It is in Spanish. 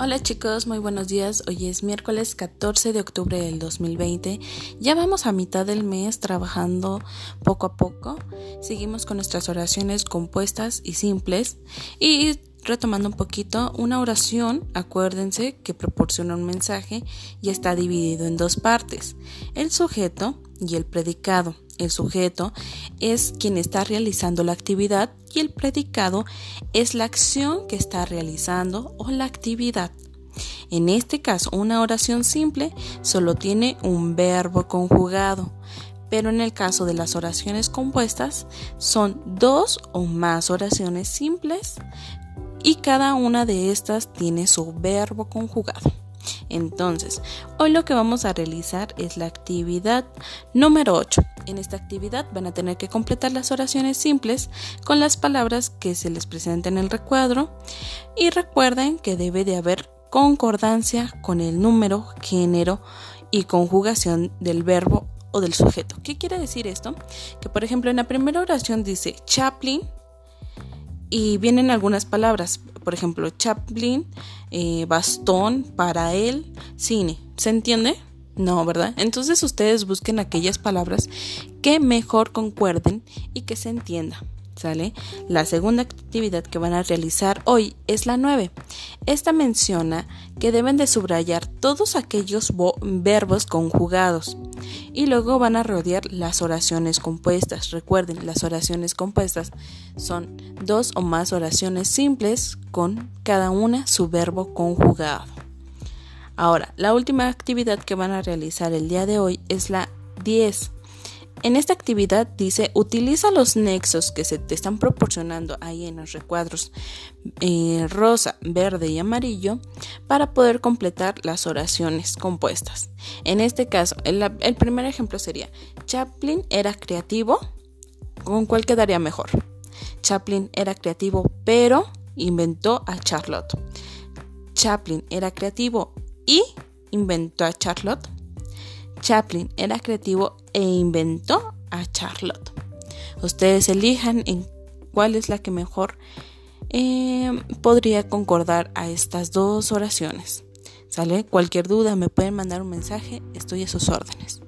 Hola chicos, muy buenos días. Hoy es miércoles 14 de octubre del 2020. Ya vamos a mitad del mes trabajando poco a poco. Seguimos con nuestras oraciones compuestas y simples. Y retomando un poquito, una oración, acuérdense que proporciona un mensaje y está dividido en dos partes. El sujeto y el predicado. El sujeto es quien está realizando la actividad y el predicado es la acción que está realizando o la actividad. En este caso, una oración simple solo tiene un verbo conjugado, pero en el caso de las oraciones compuestas son dos o más oraciones simples y cada una de estas tiene su verbo conjugado. Entonces, hoy lo que vamos a realizar es la actividad número 8. En esta actividad van a tener que completar las oraciones simples con las palabras que se les presenten en el recuadro y recuerden que debe de haber concordancia con el número, género y conjugación del verbo o del sujeto. ¿Qué quiere decir esto? Que por ejemplo en la primera oración dice Chaplin y vienen algunas palabras, por ejemplo, Chaplin, eh, bastón, para él, cine. ¿Se entiende? No, ¿verdad? Entonces ustedes busquen aquellas palabras que mejor concuerden y que se entienda. ¿Sale? La segunda actividad que van a realizar hoy es la 9. Esta menciona que deben de subrayar todos aquellos verbos conjugados y luego van a rodear las oraciones compuestas. Recuerden, las oraciones compuestas son dos o más oraciones simples con cada una su verbo conjugado. Ahora, la última actividad que van a realizar el día de hoy es la 10. En esta actividad dice, utiliza los nexos que se te están proporcionando ahí en los recuadros eh, rosa, verde y amarillo para poder completar las oraciones compuestas. En este caso, el, el primer ejemplo sería, Chaplin era creativo, ¿con cuál quedaría mejor? Chaplin era creativo, pero inventó a Charlotte. Chaplin era creativo y inventó a Charlotte. Chaplin era creativo e inventó a Charlotte. Ustedes elijan en cuál es la que mejor eh, podría concordar a estas dos oraciones. ¿Sale? Cualquier duda me pueden mandar un mensaje, estoy a sus órdenes.